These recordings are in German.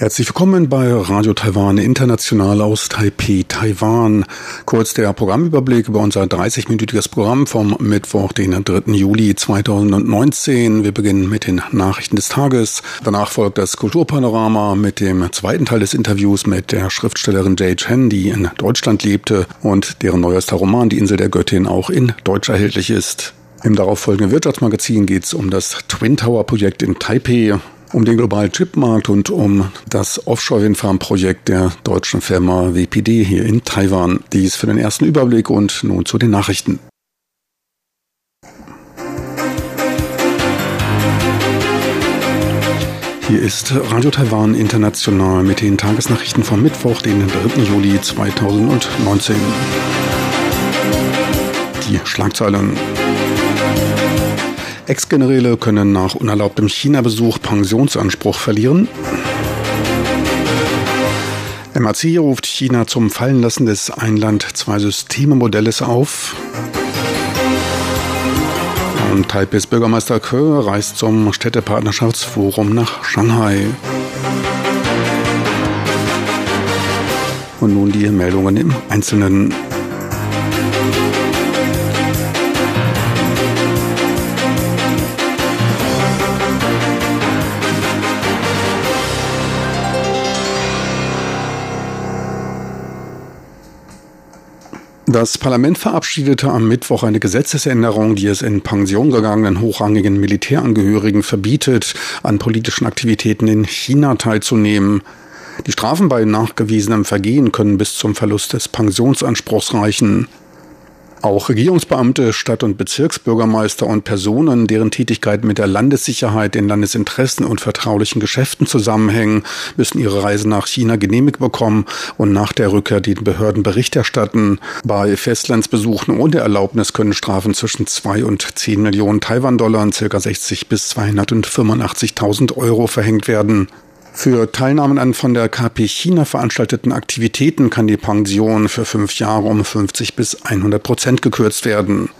Herzlich willkommen bei Radio Taiwan International aus Taipei, Taiwan. Kurz der Programmüberblick über unser 30-minütiges Programm vom Mittwoch, den 3. Juli 2019. Wir beginnen mit den Nachrichten des Tages. Danach folgt das Kulturpanorama mit dem zweiten Teil des Interviews mit der Schriftstellerin Jay Chen, die in Deutschland lebte und deren neuester Roman Die Insel der Göttin auch in Deutsch erhältlich ist. Im darauffolgenden Wirtschaftsmagazin geht es um das Twin Tower Projekt in Taipei um den globalen Chipmarkt und um das Offshore-Windfarm-Projekt der deutschen Firma WPD hier in Taiwan. Dies für den ersten Überblick und nun zu den Nachrichten. Hier ist Radio Taiwan International mit den Tagesnachrichten vom Mittwoch, den 3. Juli 2019. Die Schlagzeilen. Ex-Generäle können nach unerlaubtem China-Besuch Pensionsanspruch verlieren. MAC ruft China zum Fallenlassen des Einland-Zwei-Systeme-Modells auf. Und Taipehs Bürgermeister Ke reist zum Städtepartnerschaftsforum nach Shanghai. Und nun die Meldungen im Einzelnen. Das Parlament verabschiedete am Mittwoch eine Gesetzesänderung, die es in Pension gegangenen hochrangigen Militärangehörigen verbietet, an politischen Aktivitäten in China teilzunehmen. Die Strafen bei nachgewiesenem Vergehen können bis zum Verlust des Pensionsanspruchs reichen. Auch Regierungsbeamte, Stadt- und Bezirksbürgermeister und Personen, deren Tätigkeiten mit der Landessicherheit, den Landesinteressen und vertraulichen Geschäften zusammenhängen, müssen ihre Reise nach China genehmigt bekommen und nach der Rückkehr den Behörden Bericht erstatten. Bei Festlandsbesuchen ohne Erlaubnis können Strafen zwischen 2 und 10 Millionen Taiwan-Dollar, ca. 60 bis 285.000 Euro verhängt werden. Für Teilnahmen an von der KP China veranstalteten Aktivitäten kann die Pension für fünf Jahre um 50 bis 100 Prozent gekürzt werden.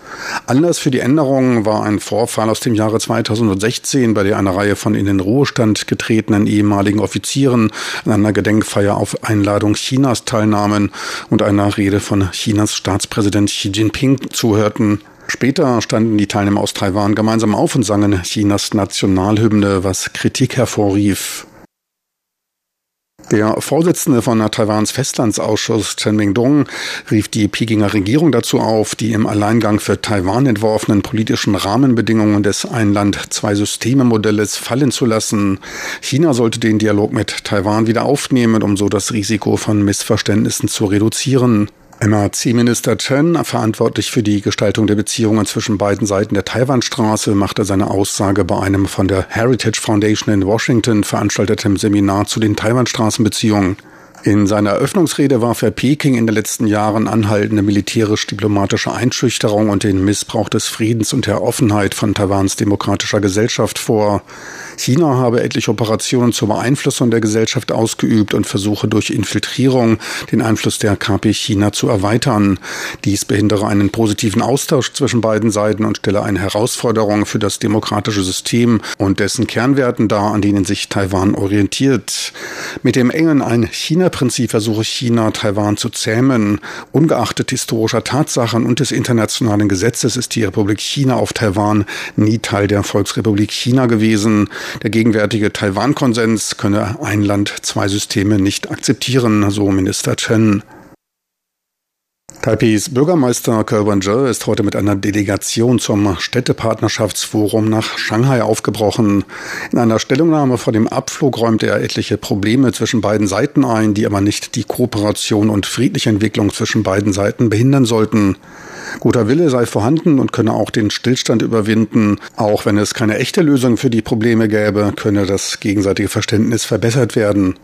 Anlass für die Änderung war ein Vorfall aus dem Jahre 2016, bei der eine Reihe von in den Ruhestand getretenen ehemaligen Offizieren an einer Gedenkfeier auf Einladung Chinas teilnahmen und einer Rede von Chinas Staatspräsident Xi Jinping zuhörten. Später standen die Teilnehmer aus Taiwan gemeinsam auf und sangen Chinas Nationalhymne, was Kritik hervorrief. Der Vorsitzende von Taiwans Festlandsausschuss Chen Ming-dong rief die Pekinger Regierung dazu auf, die im Alleingang für Taiwan entworfenen politischen Rahmenbedingungen des Ein-Land-Zwei-Systeme-Modells fallen zu lassen. China sollte den Dialog mit Taiwan wieder aufnehmen, um so das Risiko von Missverständnissen zu reduzieren. MRC-Minister Chen, verantwortlich für die Gestaltung der Beziehungen zwischen beiden Seiten der Taiwanstraße, machte seine Aussage bei einem von der Heritage Foundation in Washington veranstalteten Seminar zu den Taiwanstraßenbeziehungen. In seiner Eröffnungsrede warf er Peking in den letzten Jahren anhaltende militärisch-diplomatische Einschüchterung und den Missbrauch des Friedens und der Offenheit von Taiwans demokratischer Gesellschaft vor. China habe etliche Operationen zur Beeinflussung der Gesellschaft ausgeübt und versuche durch Infiltrierung den Einfluss der KP China zu erweitern. Dies behindere einen positiven Austausch zwischen beiden Seiten und stelle eine Herausforderung für das demokratische System und dessen Kernwerten dar, an denen sich Taiwan orientiert. Mit dem engen ein China Prinzip versuche China, Taiwan zu zähmen. Ungeachtet historischer Tatsachen und des internationalen Gesetzes ist die Republik China auf Taiwan nie Teil der Volksrepublik China gewesen. Der gegenwärtige Taiwan-Konsens könne ein Land, zwei Systeme nicht akzeptieren, so Minister Chen. Taipehs Bürgermeister Kerwan Zhe ist heute mit einer Delegation zum Städtepartnerschaftsforum nach Shanghai aufgebrochen. In einer Stellungnahme vor dem Abflug räumte er etliche Probleme zwischen beiden Seiten ein, die aber nicht die Kooperation und friedliche Entwicklung zwischen beiden Seiten behindern sollten. Guter Wille sei vorhanden und könne auch den Stillstand überwinden. Auch wenn es keine echte Lösung für die Probleme gäbe, könne das gegenseitige Verständnis verbessert werden.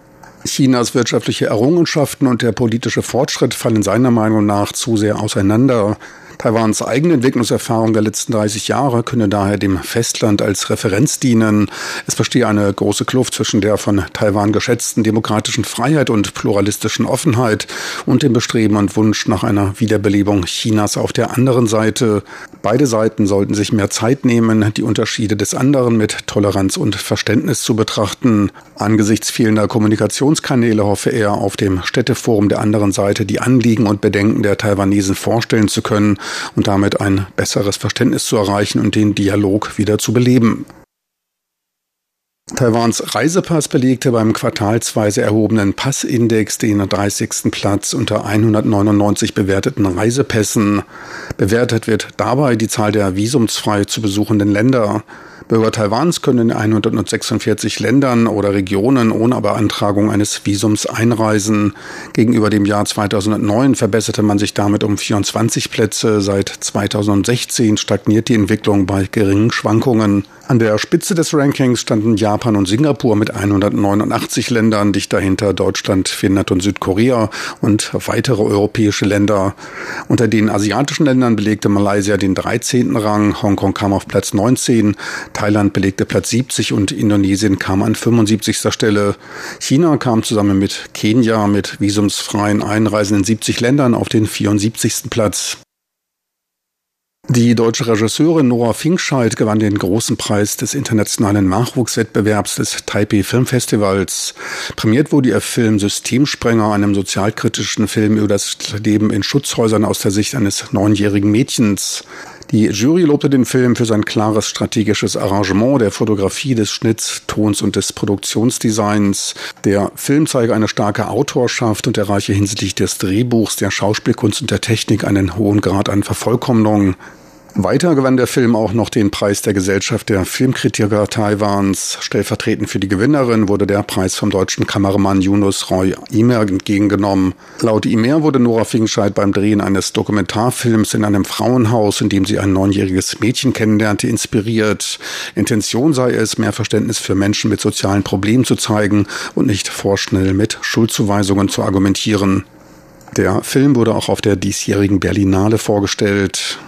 Chinas wirtschaftliche Errungenschaften und der politische Fortschritt fallen seiner Meinung nach zu sehr auseinander. Taiwans eigene Entwicklungserfahrung der letzten 30 Jahre könne daher dem Festland als Referenz dienen. Es bestehe eine große Kluft zwischen der von Taiwan geschätzten demokratischen Freiheit und pluralistischen Offenheit und dem Bestreben und Wunsch nach einer Wiederbelebung Chinas auf der anderen Seite. Beide Seiten sollten sich mehr Zeit nehmen, die Unterschiede des anderen mit Toleranz und Verständnis zu betrachten. Angesichts fehlender Kommunikationskanäle hoffe er, auf dem Städteforum der anderen Seite die Anliegen und Bedenken der Taiwanesen vorstellen zu können und damit ein besseres Verständnis zu erreichen und den Dialog wieder zu beleben. Taiwans Reisepass belegte beim quartalsweise erhobenen Passindex den 30. Platz unter 199 bewerteten Reisepässen. Bewertet wird dabei die Zahl der visumsfrei zu besuchenden Länder. Bürger Taiwans können in 146 Ländern oder Regionen ohne Beantragung eines Visums einreisen. Gegenüber dem Jahr 2009 verbesserte man sich damit um 24 Plätze. Seit 2016 stagniert die Entwicklung bei geringen Schwankungen. An der Spitze des Rankings standen Japan und Singapur mit 189 Ländern, dicht dahinter Deutschland, Finnland und Südkorea und weitere europäische Länder. Unter den asiatischen Ländern belegte Malaysia den 13. Rang, Hongkong kam auf Platz 19, Thailand belegte Platz 70 und Indonesien kam an 75. Stelle. China kam zusammen mit Kenia mit visumsfreien Einreisen in 70 Ländern auf den 74. Platz. Die deutsche Regisseurin Nora Finkscheid gewann den großen Preis des internationalen Nachwuchswettbewerbs des Taipei Filmfestivals. Prämiert wurde ihr Film Systemsprenger, einem sozialkritischen Film über das Leben in Schutzhäusern aus der Sicht eines neunjährigen Mädchens. Die Jury lobte den Film für sein klares strategisches Arrangement der Fotografie, des Schnitts, Tons und des Produktionsdesigns. Der Film zeige eine starke Autorschaft und erreiche hinsichtlich des Drehbuchs, der Schauspielkunst und der Technik einen hohen Grad an Vervollkommnung. Weiter gewann der Film auch noch den Preis der Gesellschaft der Filmkritiker Taiwans. Stellvertretend für die Gewinnerin wurde der Preis vom deutschen Kameramann Yunus Roy Imer entgegengenommen. Laut Imer wurde Nora Fingscheid beim Drehen eines Dokumentarfilms in einem Frauenhaus, in dem sie ein neunjähriges Mädchen kennenlernte, inspiriert. Intention sei es, mehr Verständnis für Menschen mit sozialen Problemen zu zeigen und nicht vorschnell mit Schuldzuweisungen zu argumentieren. Der Film wurde auch auf der diesjährigen Berlinale vorgestellt.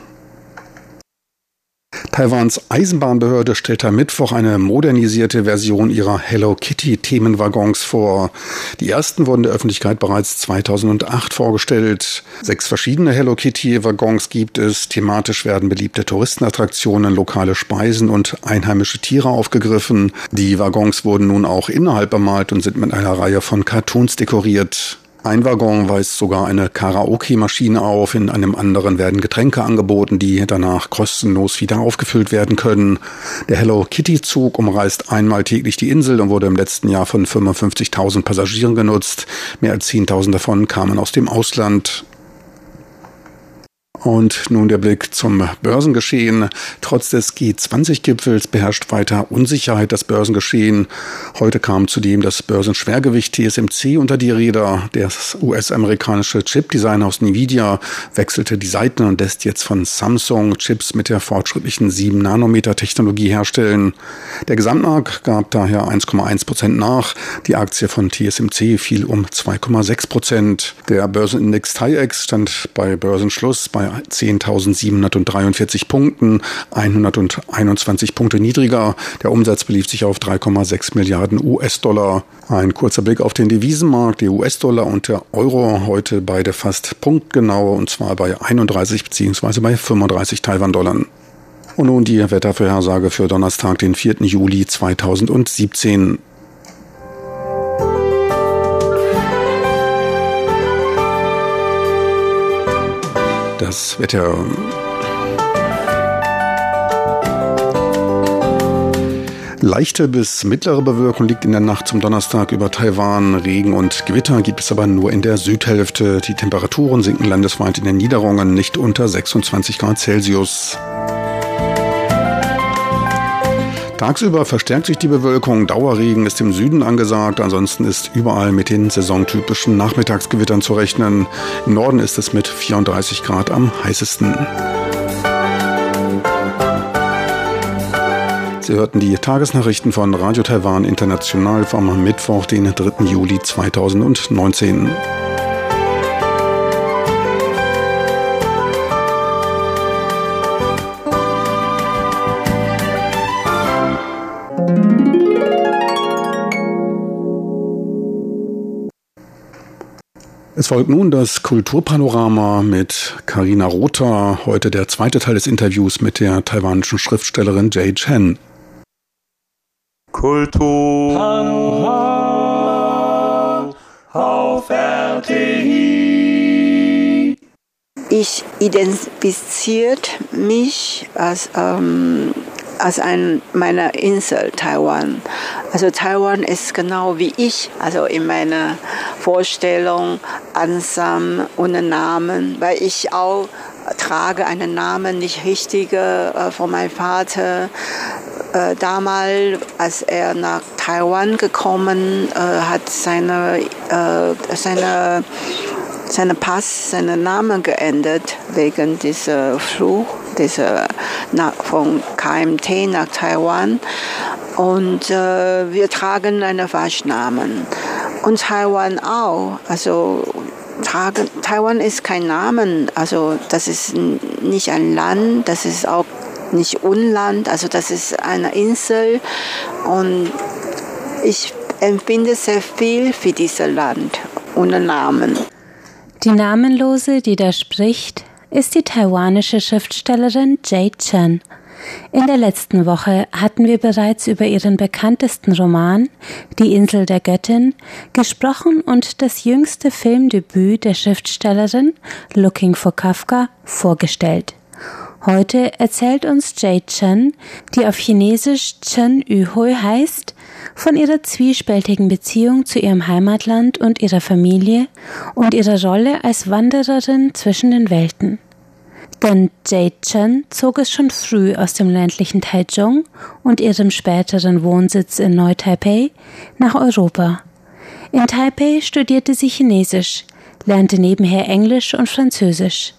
Taiwans Eisenbahnbehörde stellt am Mittwoch eine modernisierte Version ihrer Hello Kitty Themenwaggons vor. Die ersten wurden der Öffentlichkeit bereits 2008 vorgestellt. Sechs verschiedene Hello Kitty Waggons gibt es. Thematisch werden beliebte Touristenattraktionen, lokale Speisen und einheimische Tiere aufgegriffen. Die Waggons wurden nun auch innerhalb bemalt und sind mit einer Reihe von Cartoons dekoriert. Ein Waggon weist sogar eine Karaoke-Maschine auf, in einem anderen werden Getränke angeboten, die danach kostenlos wieder aufgefüllt werden können. Der Hello Kitty-Zug umreist einmal täglich die Insel und wurde im letzten Jahr von 55.000 Passagieren genutzt. Mehr als 10.000 davon kamen aus dem Ausland. Und nun der Blick zum Börsengeschehen. Trotz des G20-Gipfels beherrscht weiter Unsicherheit das Börsengeschehen. Heute kam zudem das Börsenschwergewicht TSMC unter die Räder. Das US-amerikanische Chip-Design aus Nvidia wechselte die Seiten und lässt jetzt von Samsung Chips mit der fortschrittlichen 7-Nanometer-Technologie herstellen. Der Gesamtmarkt gab daher 1,1 Prozent nach. Die Aktie von TSMC fiel um 2,6 Prozent. Der Börsenindex TAIEX stand bei Börsenschluss bei 10.743 Punkten, 121 Punkte niedriger. Der Umsatz belief sich auf 3,6 Milliarden US-Dollar. Ein kurzer Blick auf den Devisenmarkt. Der US-Dollar und der Euro heute beide fast punktgenau und zwar bei 31 bzw. bei 35 Taiwan-Dollar. Und nun die Wettervorhersage für Donnerstag, den 4. Juli 2017. Das Wetter. Leichte bis mittlere Bewölkung liegt in der Nacht zum Donnerstag über Taiwan. Regen und Gewitter gibt es aber nur in der Südhälfte. Die Temperaturen sinken landesweit in den Niederungen nicht unter 26 Grad Celsius. Tagsüber verstärkt sich die Bewölkung, Dauerregen ist im Süden angesagt, ansonsten ist überall mit den saisontypischen Nachmittagsgewittern zu rechnen. Im Norden ist es mit 34 Grad am heißesten. Sie hörten die Tagesnachrichten von Radio Taiwan International vom Mittwoch, den 3. Juli 2019. Es folgt nun das Kulturpanorama mit Karina Rother, heute der zweite Teil des Interviews mit der taiwanischen Schriftstellerin Jay Chen. Kulturpanorama auf RTI. Ich identifiziert mich als ähm, als ein meiner Insel Taiwan. Also Taiwan ist genau wie ich, also in meiner Vorstellung einsam ohne Namen, weil ich auch trage einen Namen nicht richtige äh, von meinem Vater. Äh, damals, als er nach Taiwan gekommen, äh, hat seine, äh, seine seinen Pass, seinen Namen geändert wegen dieser Fluch, dieser nach, von KMT nach Taiwan. Und äh, wir tragen einen Waschnamen. Und Taiwan auch. Also tragen, Taiwan ist kein Namen. Also das ist nicht ein Land, das ist auch nicht Unland. Also das ist eine Insel. Und ich empfinde sehr viel für dieses Land ohne Namen. Die Namenlose, die da spricht, ist die taiwanische Schriftstellerin Jay Chen. In der letzten Woche hatten wir bereits über ihren bekanntesten Roman Die Insel der Göttin gesprochen und das jüngste Filmdebüt der Schriftstellerin Looking for Kafka vorgestellt. Heute erzählt uns Jay Chen, die auf Chinesisch Chen Yuhui heißt, von ihrer zwiespältigen Beziehung zu ihrem Heimatland und ihrer Familie und ihrer Rolle als Wandererin zwischen den Welten. Denn Jade Chen zog es schon früh aus dem ländlichen Taichung und ihrem späteren Wohnsitz in Neu-Taipei nach Europa. In Taipei studierte sie Chinesisch, lernte nebenher Englisch und Französisch.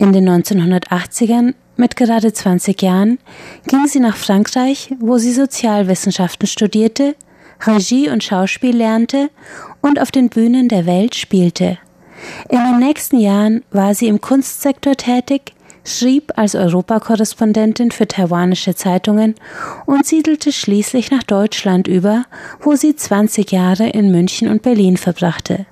In den 1980ern mit gerade 20 Jahren ging sie nach Frankreich, wo sie Sozialwissenschaften studierte, Regie und Schauspiel lernte und auf den Bühnen der Welt spielte. In den nächsten Jahren war sie im Kunstsektor tätig, schrieb als Europakorrespondentin für taiwanische Zeitungen und siedelte schließlich nach Deutschland über, wo sie 20 Jahre in München und Berlin verbrachte.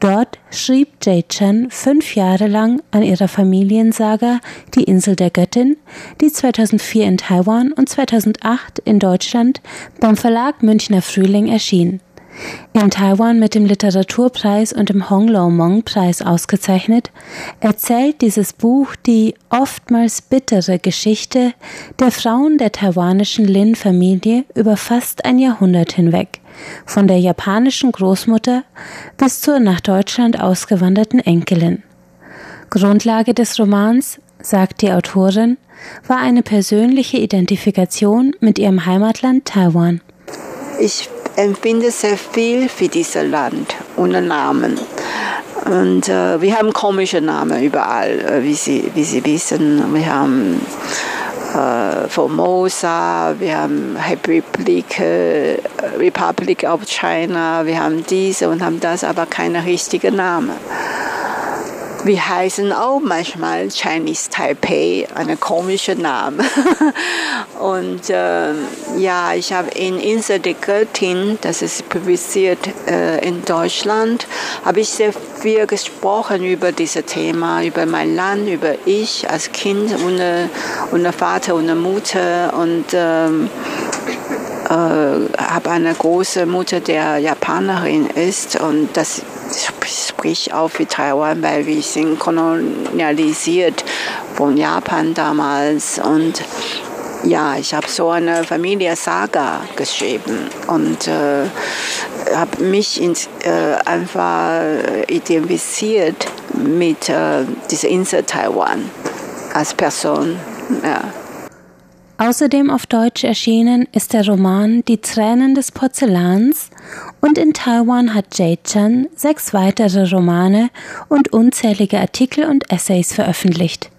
Dort schrieb Jay Chen fünf Jahre lang an ihrer Familiensaga Die Insel der Göttin, die 2004 in Taiwan und 2008 in Deutschland beim Verlag Münchner Frühling erschien. In Taiwan mit dem Literaturpreis und dem Hong Lao Mong Preis ausgezeichnet, erzählt dieses Buch die oftmals bittere Geschichte der Frauen der taiwanischen Lin-Familie über fast ein Jahrhundert hinweg, von der japanischen Großmutter bis zur nach Deutschland ausgewanderten Enkelin. Grundlage des Romans, sagt die Autorin, war eine persönliche Identifikation mit ihrem Heimatland Taiwan. Ich empfinde sehr viel für dieses Land ohne Namen. Und äh, wir haben komische Namen überall, äh, wie, Sie, wie Sie wissen. Wir haben äh, Formosa, wir haben Republik, äh, Republic of China, wir haben diese und haben das, aber keine richtigen Namen. Wir heißen auch manchmal Chinese Taipei, ein komischer Name. und äh, ja, ich habe in Insel der Göttin, das ist publiziert äh, in Deutschland, habe ich sehr viel gesprochen über dieses Thema, über mein Land, über ich als Kind ohne, ohne Vater, ohne Mutter und ähm, äh, habe eine große Mutter, der Japanerin ist und das spricht auch für Taiwan, weil wir sind kolonialisiert von Japan damals und ja, ich habe so eine Familie-Saga geschrieben und äh, habe mich ins, äh, einfach identifiziert mit äh, dieser Insel Taiwan als Person. Ja. Außerdem auf Deutsch erschienen ist der Roman Die Tränen des Porzellans und in Taiwan hat Jay Chan sechs weitere Romane und unzählige Artikel und Essays veröffentlicht.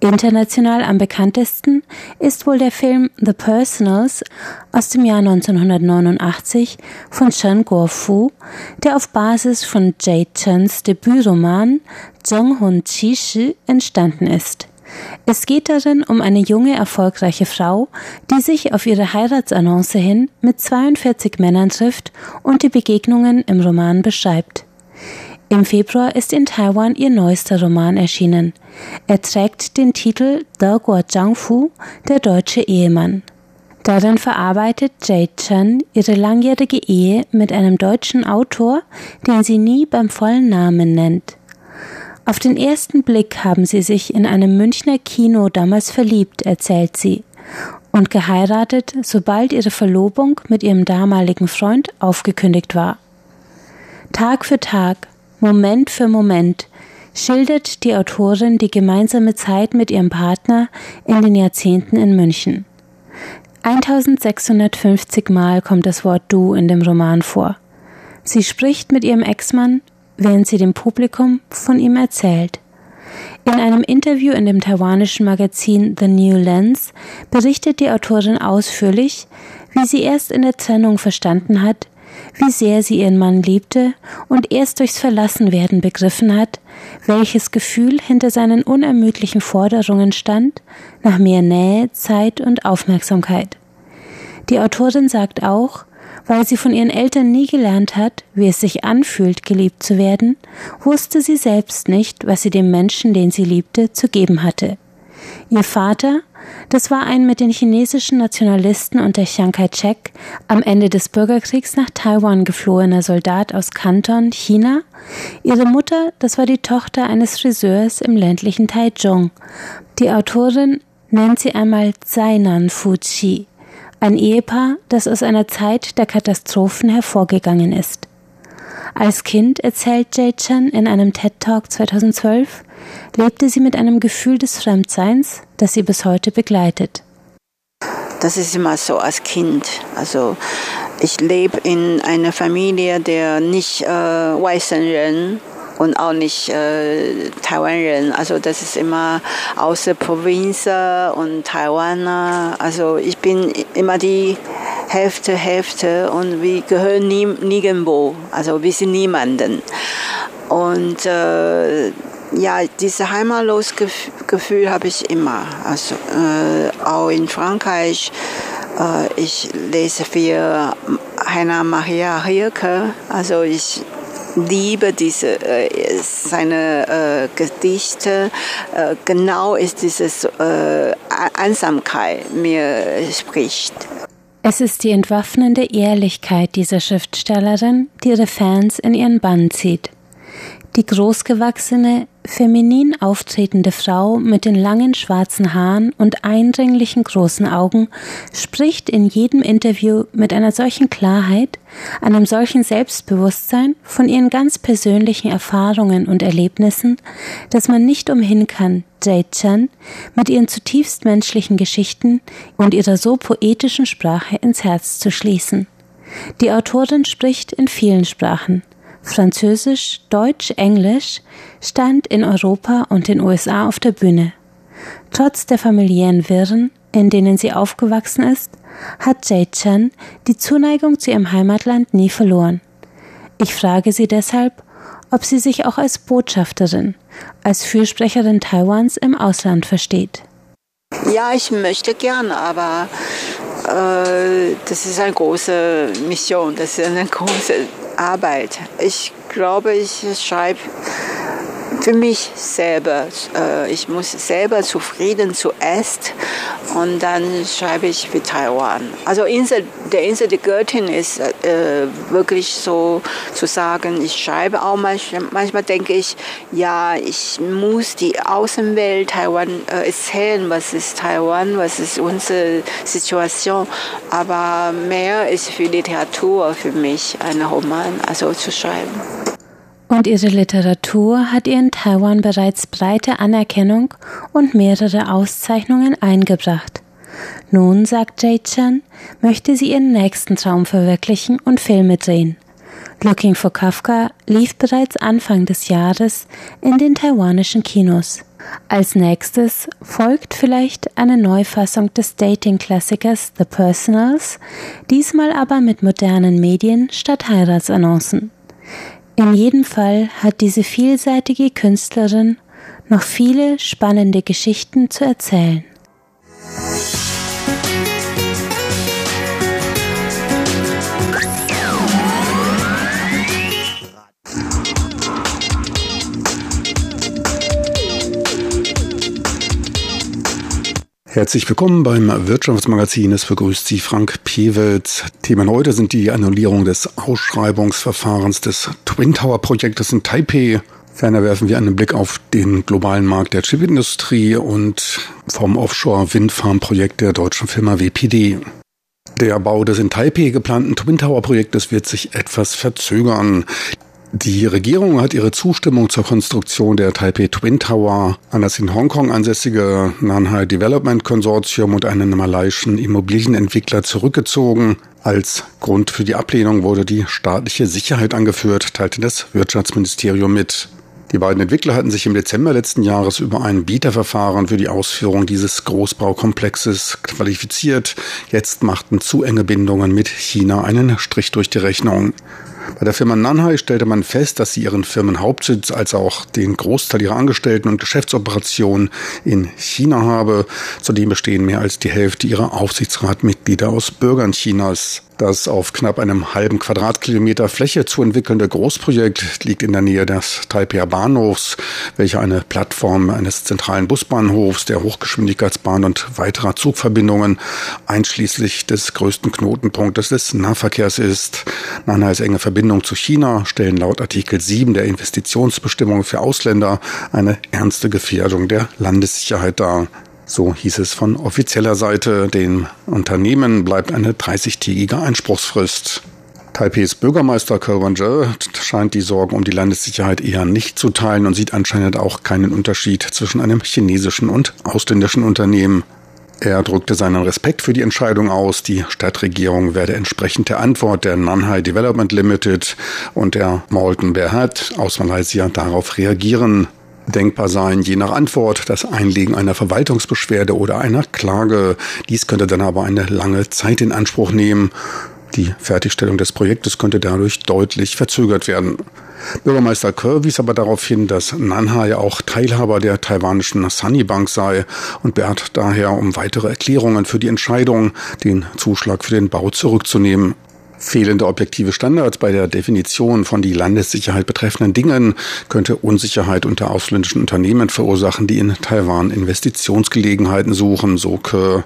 International am bekanntesten ist wohl der Film The Personals aus dem Jahr 1989 von Chen Guofu, der auf Basis von Jay Chens Debütroman Zheng Hun Qi Shi entstanden ist. Es geht darin um eine junge, erfolgreiche Frau, die sich auf ihre Heiratsannonce hin mit 42 Männern trifft und die Begegnungen im Roman beschreibt. Im Februar ist in Taiwan ihr neuester Roman erschienen. Er trägt den Titel De Guo Zhangfu, der deutsche Ehemann. Darin verarbeitet Jade Chen ihre langjährige Ehe mit einem deutschen Autor, den sie nie beim vollen Namen nennt. Auf den ersten Blick haben sie sich in einem Münchner Kino damals verliebt, erzählt sie, und geheiratet, sobald ihre Verlobung mit ihrem damaligen Freund aufgekündigt war. Tag für Tag, Moment für Moment schildert die Autorin die gemeinsame Zeit mit ihrem Partner in den Jahrzehnten in München. 1650 Mal kommt das Wort du in dem Roman vor. Sie spricht mit ihrem Ex-Mann, während sie dem Publikum von ihm erzählt. In einem Interview in dem taiwanischen Magazin The New Lens berichtet die Autorin ausführlich, wie sie erst in der Trennung verstanden hat, wie sehr sie ihren Mann liebte und erst durchs Verlassenwerden begriffen hat, welches Gefühl hinter seinen unermüdlichen Forderungen stand, nach mehr Nähe, Zeit und Aufmerksamkeit. Die Autorin sagt auch, weil sie von ihren Eltern nie gelernt hat, wie es sich anfühlt, geliebt zu werden, wusste sie selbst nicht, was sie dem Menschen, den sie liebte, zu geben hatte. Ihr Vater, das war ein mit den chinesischen Nationalisten unter Chiang Kai-shek am Ende des Bürgerkriegs nach Taiwan geflohener Soldat aus Kanton, China. Ihre Mutter, das war die Tochter eines Friseurs im ländlichen Taichung. Die Autorin nennt sie einmal Zainan Fuji, ein Ehepaar, das aus einer Zeit der Katastrophen hervorgegangen ist. Als Kind, erzählt Jay Chan in einem TED Talk 2012, lebte sie mit einem Gefühl des Fremdseins, das sie bis heute begleitet. Das ist immer so als Kind. Also ich lebe in einer Familie, der nicht äh, Weißenren und auch nicht äh, Taiwanren. Also das ist immer außer Provinz und Taiwaner. Also ich bin immer die Hälfte, Hälfte und wir gehören nie, nirgendwo. Also wir sind niemanden. Und äh, ja, dieses Heimatlosgefühl habe ich immer. Also äh, auch in Frankreich. Äh, ich lese für Heiner Maria Rilke. Also ich liebe diese äh, seine äh, Gedichte. Äh, genau ist dieses äh, Einsamkeit mir spricht. Es ist die entwaffnende Ehrlichkeit dieser Schriftstellerin, die ihre Fans in ihren Bann zieht. Die großgewachsene, feminin auftretende Frau mit den langen schwarzen Haaren und eindringlichen großen Augen spricht in jedem Interview mit einer solchen Klarheit, einem solchen Selbstbewusstsein von ihren ganz persönlichen Erfahrungen und Erlebnissen, dass man nicht umhin kann, Jade Chan mit ihren zutiefst menschlichen Geschichten und ihrer so poetischen Sprache ins Herz zu schließen. Die Autorin spricht in vielen Sprachen, Französisch, Deutsch, Englisch stand in Europa und den USA auf der Bühne. Trotz der familiären Wirren, in denen sie aufgewachsen ist, hat Jade Chan die Zuneigung zu ihrem Heimatland nie verloren. Ich frage sie deshalb, ob sie sich auch als Botschafterin, als Fürsprecherin Taiwans im Ausland versteht. Ja, ich möchte gern, aber äh, das ist eine große Mission, das ist eine große Arbeit. Ich glaube, ich schreibe für mich selber. Äh, ich muss selber zufrieden zuerst und dann schreibe ich für Taiwan. Also Insel, der Insel der Göttin ist äh, wirklich so zu sagen, ich schreibe auch manchmal, manchmal denke ich, ja, ich muss die Außenwelt Taiwan äh, erzählen, was ist Taiwan, was ist unsere Situation. Aber mehr ist für Literatur für mich ein Roman, also zu schreiben. Und ihre Literatur hat ihr in Taiwan bereits breite Anerkennung und mehrere Auszeichnungen eingebracht. Nun, sagt Jade Chan, möchte sie ihren nächsten Traum verwirklichen und Filme drehen. Looking for Kafka lief bereits Anfang des Jahres in den taiwanischen Kinos. Als nächstes folgt vielleicht eine Neufassung des Dating-Klassikers The Personals, diesmal aber mit modernen Medien statt Heiratsannoncen. In jedem Fall hat diese vielseitige Künstlerin noch viele spannende Geschichten zu erzählen. Herzlich willkommen beim Wirtschaftsmagazin. Es begrüßt Sie Frank Pewitz. Themen heute sind die Annullierung des Ausschreibungsverfahrens des Twin Tower Projektes in Taipei. Ferner werfen wir einen Blick auf den globalen Markt der Chipindustrie und vom Offshore-Windfarm-Projekt der deutschen Firma WPD. Der Bau des in Taipei geplanten Twin Tower Projektes wird sich etwas verzögern. Die Regierung hat ihre Zustimmung zur Konstruktion der Taipei Twin Tower an das in Hongkong ansässige Nanhai Development Consortium und einen malaiischen Immobilienentwickler zurückgezogen. Als Grund für die Ablehnung wurde die staatliche Sicherheit angeführt, teilte das Wirtschaftsministerium mit. Die beiden Entwickler hatten sich im Dezember letzten Jahres über ein Bieterverfahren für die Ausführung dieses Großbaukomplexes qualifiziert. Jetzt machten zu enge Bindungen mit China einen Strich durch die Rechnung. Bei der Firma Nanhai stellte man fest, dass sie ihren Firmenhauptsitz als auch den Großteil ihrer Angestellten und Geschäftsoperationen in China habe. Zudem bestehen mehr als die Hälfte ihrer Aufsichtsratmitglieder aus Bürgern Chinas. Das auf knapp einem halben Quadratkilometer Fläche zu entwickelnde Großprojekt liegt in der Nähe des Taipei Bahnhofs, welcher eine Plattform eines zentralen Busbahnhofs, der Hochgeschwindigkeitsbahn und weiterer Zugverbindungen einschließlich des größten Knotenpunktes des Nahverkehrs ist. Nanhais enge Verbindung zu China stellen laut Artikel 7 der Investitionsbestimmungen für Ausländer eine ernste Gefährdung der Landessicherheit dar. So hieß es von offizieller Seite. Den Unternehmen bleibt eine 30-tägige Einspruchsfrist. Taipehs Bürgermeister Kelvin scheint die Sorgen um die Landessicherheit eher nicht zu teilen und sieht anscheinend auch keinen Unterschied zwischen einem chinesischen und ausländischen Unternehmen. Er drückte seinen Respekt für die Entscheidung aus. Die Stadtregierung werde entsprechend der Antwort der Nanhai Development Limited und der Malton Berhad aus Malaysia darauf reagieren denkbar sein, je nach Antwort, das Einlegen einer Verwaltungsbeschwerde oder einer Klage. Dies könnte dann aber eine lange Zeit in Anspruch nehmen. Die Fertigstellung des Projektes könnte dadurch deutlich verzögert werden. Bürgermeister Kerr wies aber darauf hin, dass Nanhai auch Teilhaber der taiwanischen Sunny Bank sei und beharrt daher um weitere Erklärungen für die Entscheidung, den Zuschlag für den Bau zurückzunehmen. Fehlende objektive Standards bei der Definition von die Landessicherheit betreffenden Dingen könnte Unsicherheit unter ausländischen Unternehmen verursachen, die in Taiwan Investitionsgelegenheiten suchen, so Ke.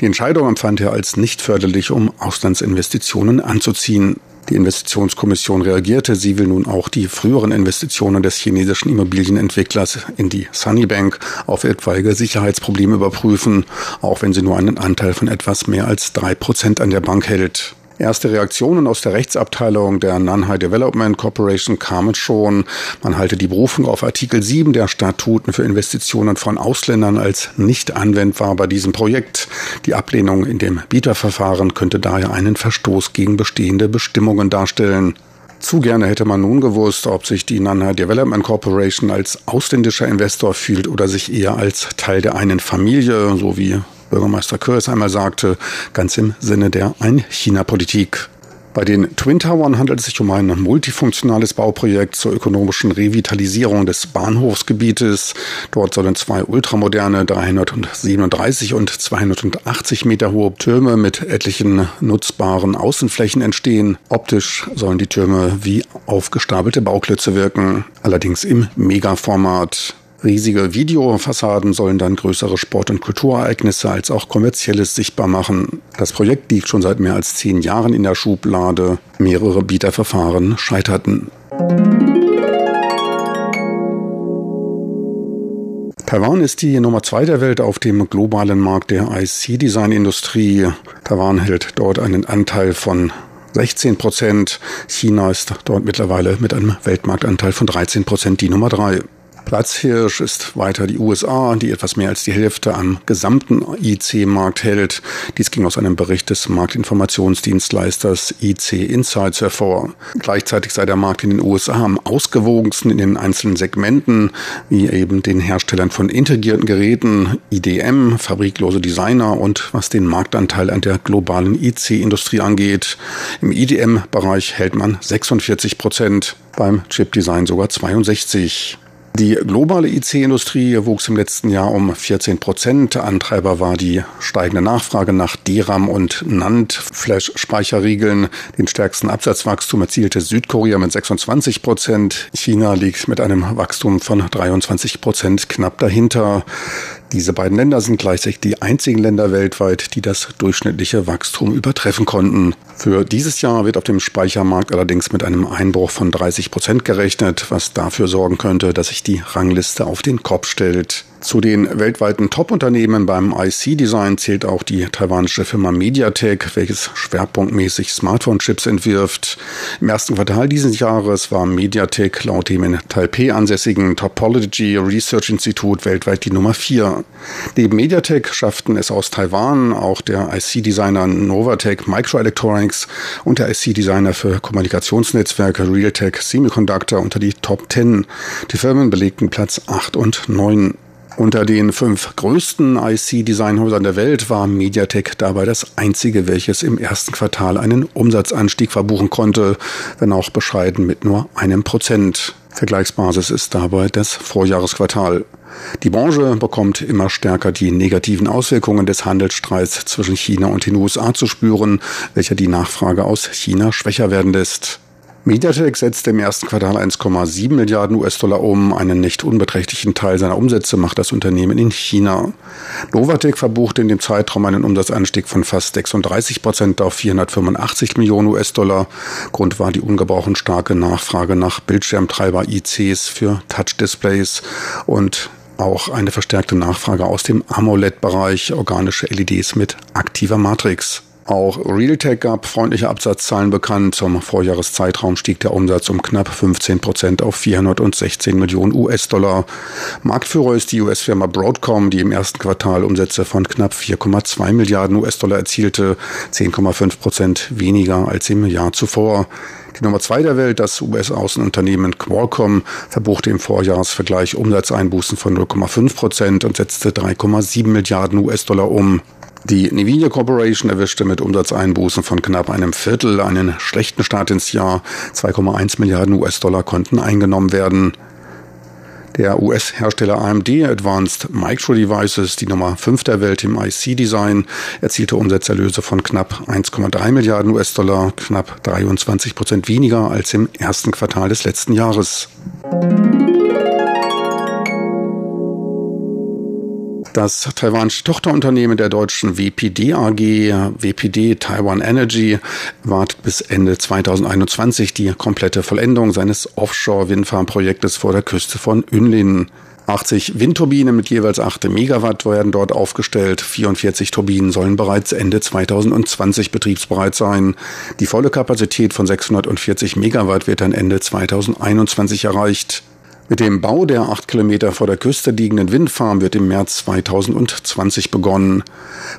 Die Entscheidung empfand er als nicht förderlich, um Auslandsinvestitionen anzuziehen. Die Investitionskommission reagierte. Sie will nun auch die früheren Investitionen des chinesischen Immobilienentwicklers in die Sunnybank auf etwaige Sicherheitsprobleme überprüfen, auch wenn sie nur einen Anteil von etwas mehr als drei Prozent an der Bank hält. Erste Reaktionen aus der Rechtsabteilung der Nanhai Development Corporation kamen schon. Man halte die Berufung auf Artikel 7 der Statuten für Investitionen von Ausländern als nicht anwendbar bei diesem Projekt. Die Ablehnung in dem Bieterverfahren könnte daher einen Verstoß gegen bestehende Bestimmungen darstellen. Zu gerne hätte man nun gewusst, ob sich die Nanhai Development Corporation als ausländischer Investor fühlt oder sich eher als Teil der einen Familie, so wie Bürgermeister Körs einmal sagte, ganz im Sinne der Ein-China-Politik. Bei den Twin Towern handelt es sich um ein multifunktionales Bauprojekt zur ökonomischen Revitalisierung des Bahnhofsgebietes. Dort sollen zwei ultramoderne 337 und 280 Meter hohe Türme mit etlichen nutzbaren Außenflächen entstehen. Optisch sollen die Türme wie aufgestapelte Bauklötze wirken, allerdings im Megaformat. Riesige Videofassaden sollen dann größere Sport- und Kulturereignisse als auch kommerzielles sichtbar machen. Das Projekt liegt schon seit mehr als zehn Jahren in der Schublade. Mehrere Bieterverfahren scheiterten. Taiwan ist die Nummer zwei der Welt auf dem globalen Markt der IC-Design-Industrie. Taiwan hält dort einen Anteil von 16 Prozent. China ist dort mittlerweile mit einem Weltmarktanteil von 13 Prozent die Nummer drei. Platzhirsch ist weiter die USA, die etwas mehr als die Hälfte am gesamten IC-Markt hält. Dies ging aus einem Bericht des Marktinformationsdienstleisters IC Insights hervor. Gleichzeitig sei der Markt in den USA am ausgewogensten in den einzelnen Segmenten, wie eben den Herstellern von integrierten Geräten, IDM, fabriklose Designer und was den Marktanteil an der globalen IC-Industrie angeht. Im IDM-Bereich hält man 46 Prozent, beim Chip-Design sogar 62. Die globale IC-Industrie wuchs im letzten Jahr um 14 Prozent. Antreiber war die steigende Nachfrage nach DRAM und NAND-Flash-Speicherriegeln. Den stärksten Absatzwachstum erzielte Südkorea mit 26 Prozent. China liegt mit einem Wachstum von 23 Prozent knapp dahinter. Diese beiden Länder sind gleichzeitig die einzigen Länder weltweit, die das durchschnittliche Wachstum übertreffen konnten. Für dieses Jahr wird auf dem Speichermarkt allerdings mit einem Einbruch von 30 Prozent gerechnet, was dafür sorgen könnte, dass sich die Rangliste auf den Kopf stellt. Zu den weltweiten Top-Unternehmen beim IC-Design zählt auch die taiwanische Firma MediaTek, welches schwerpunktmäßig Smartphone-Chips entwirft. Im ersten Quartal dieses Jahres war MediaTek laut dem in Taipei ansässigen Topology Research Institut weltweit die Nummer 4. Neben MediaTek schafften es aus Taiwan auch der IC-Designer Novatec Microelectronics und der IC-Designer für Kommunikationsnetzwerke Realtek Semiconductor unter die Top 10. Die Firmen belegten Platz 8 und 9. Unter den fünf größten IC-Designhäusern der Welt war MediaTek dabei das einzige, welches im ersten Quartal einen Umsatzanstieg verbuchen konnte, wenn auch bescheiden mit nur einem Prozent. Vergleichsbasis ist dabei das Vorjahresquartal. Die Branche bekommt immer stärker die negativen Auswirkungen des Handelsstreits zwischen China und den USA zu spüren, welcher die Nachfrage aus China schwächer werden lässt. MediaTek setzte im ersten Quartal 1,7 Milliarden US-Dollar um. Einen nicht unbeträchtlichen Teil seiner Umsätze macht das Unternehmen in China. Novatec verbuchte in dem Zeitraum einen Umsatzanstieg von fast 36 Prozent auf 485 Millionen US-Dollar. Grund war die ungebrochen starke Nachfrage nach Bildschirmtreiber ICs für Touch-Displays und auch eine verstärkte Nachfrage aus dem AMOLED-Bereich, organische LEDs mit aktiver Matrix. Auch Realtek gab freundliche Absatzzahlen bekannt. Zum Vorjahreszeitraum stieg der Umsatz um knapp 15 Prozent auf 416 Millionen US-Dollar. Marktführer ist die US-Firma Broadcom, die im ersten Quartal Umsätze von knapp 4,2 Milliarden US-Dollar erzielte, 10,5 Prozent weniger als im Jahr zuvor. Die Nummer zwei der Welt, das US-Außenunternehmen Qualcomm, verbuchte im Vorjahresvergleich Umsatzeinbußen von 0,5 Prozent und setzte 3,7 Milliarden US-Dollar um. Die Nvidia Corporation erwischte mit Umsatzeinbußen von knapp einem Viertel einen schlechten Start ins Jahr. 2,1 Milliarden US-Dollar konnten eingenommen werden. Der US-Hersteller AMD Advanced Micro Devices, die Nummer 5 der Welt im IC-Design, erzielte Umsatzerlöse von knapp 1,3 Milliarden US-Dollar, knapp 23 Prozent weniger als im ersten Quartal des letzten Jahres. Das taiwanische Tochterunternehmen der deutschen WPD AG, WPD Taiwan Energy, wartet bis Ende 2021 die komplette Vollendung seines Offshore-Windfarmprojektes vor der Küste von Yunlin. 80 Windturbinen mit jeweils 8 Megawatt werden dort aufgestellt. 44 Turbinen sollen bereits Ende 2020 betriebsbereit sein. Die volle Kapazität von 640 Megawatt wird dann Ende 2021 erreicht. Mit dem Bau der acht Kilometer vor der Küste liegenden Windfarm wird im März 2020 begonnen.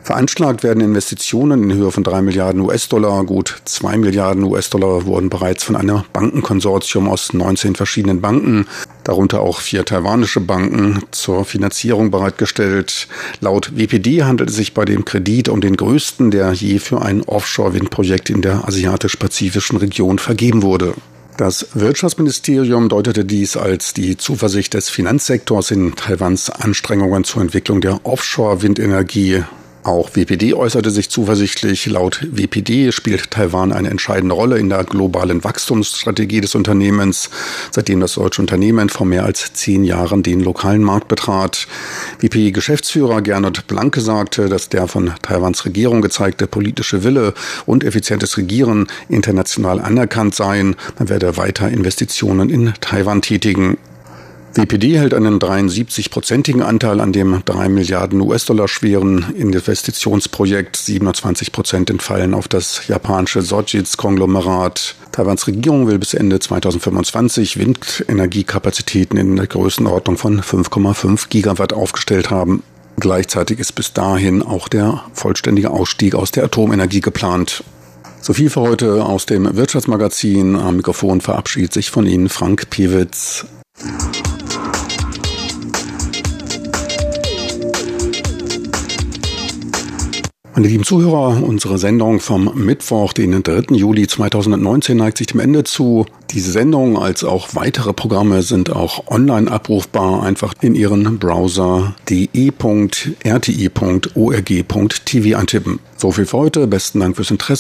Veranschlagt werden Investitionen in Höhe von drei Milliarden US-Dollar. Gut zwei Milliarden US-Dollar wurden bereits von einem Bankenkonsortium aus 19 verschiedenen Banken, darunter auch vier taiwanische Banken, zur Finanzierung bereitgestellt. Laut WPD handelt es sich bei dem Kredit um den größten, der je für ein Offshore-Windprojekt in der asiatisch-pazifischen Region vergeben wurde. Das Wirtschaftsministerium deutete dies als die Zuversicht des Finanzsektors in Taiwans Anstrengungen zur Entwicklung der Offshore-Windenergie auch WPD äußerte sich zuversichtlich. Laut WPD spielt Taiwan eine entscheidende Rolle in der globalen Wachstumsstrategie des Unternehmens, seitdem das deutsche Unternehmen vor mehr als zehn Jahren den lokalen Markt betrat. WPD-Geschäftsführer Gernot Blanke sagte, dass der von Taiwans Regierung gezeigte politische Wille und effizientes Regieren international anerkannt seien. Man werde weiter Investitionen in Taiwan tätigen. WPD hält einen 73-prozentigen Anteil an dem 3 Milliarden US-Dollar schweren Investitionsprojekt. 27 Prozent entfallen auf das japanische Sojitz-Konglomerat. Taiwans Regierung will bis Ende 2025 Windenergiekapazitäten in der Größenordnung von 5,5 Gigawatt aufgestellt haben. Gleichzeitig ist bis dahin auch der vollständige Ausstieg aus der Atomenergie geplant. So viel für heute aus dem Wirtschaftsmagazin. Am Mikrofon verabschiedet sich von Ihnen Frank Piewitz. Meine lieben Zuhörer, unsere Sendung vom Mittwoch, den 3. Juli 2019, neigt sich dem Ende zu. Diese Sendung als auch weitere Programme sind auch online abrufbar. Einfach in Ihren Browser de.rti.org.tv eintippen. So viel für heute. Besten Dank fürs Interesse.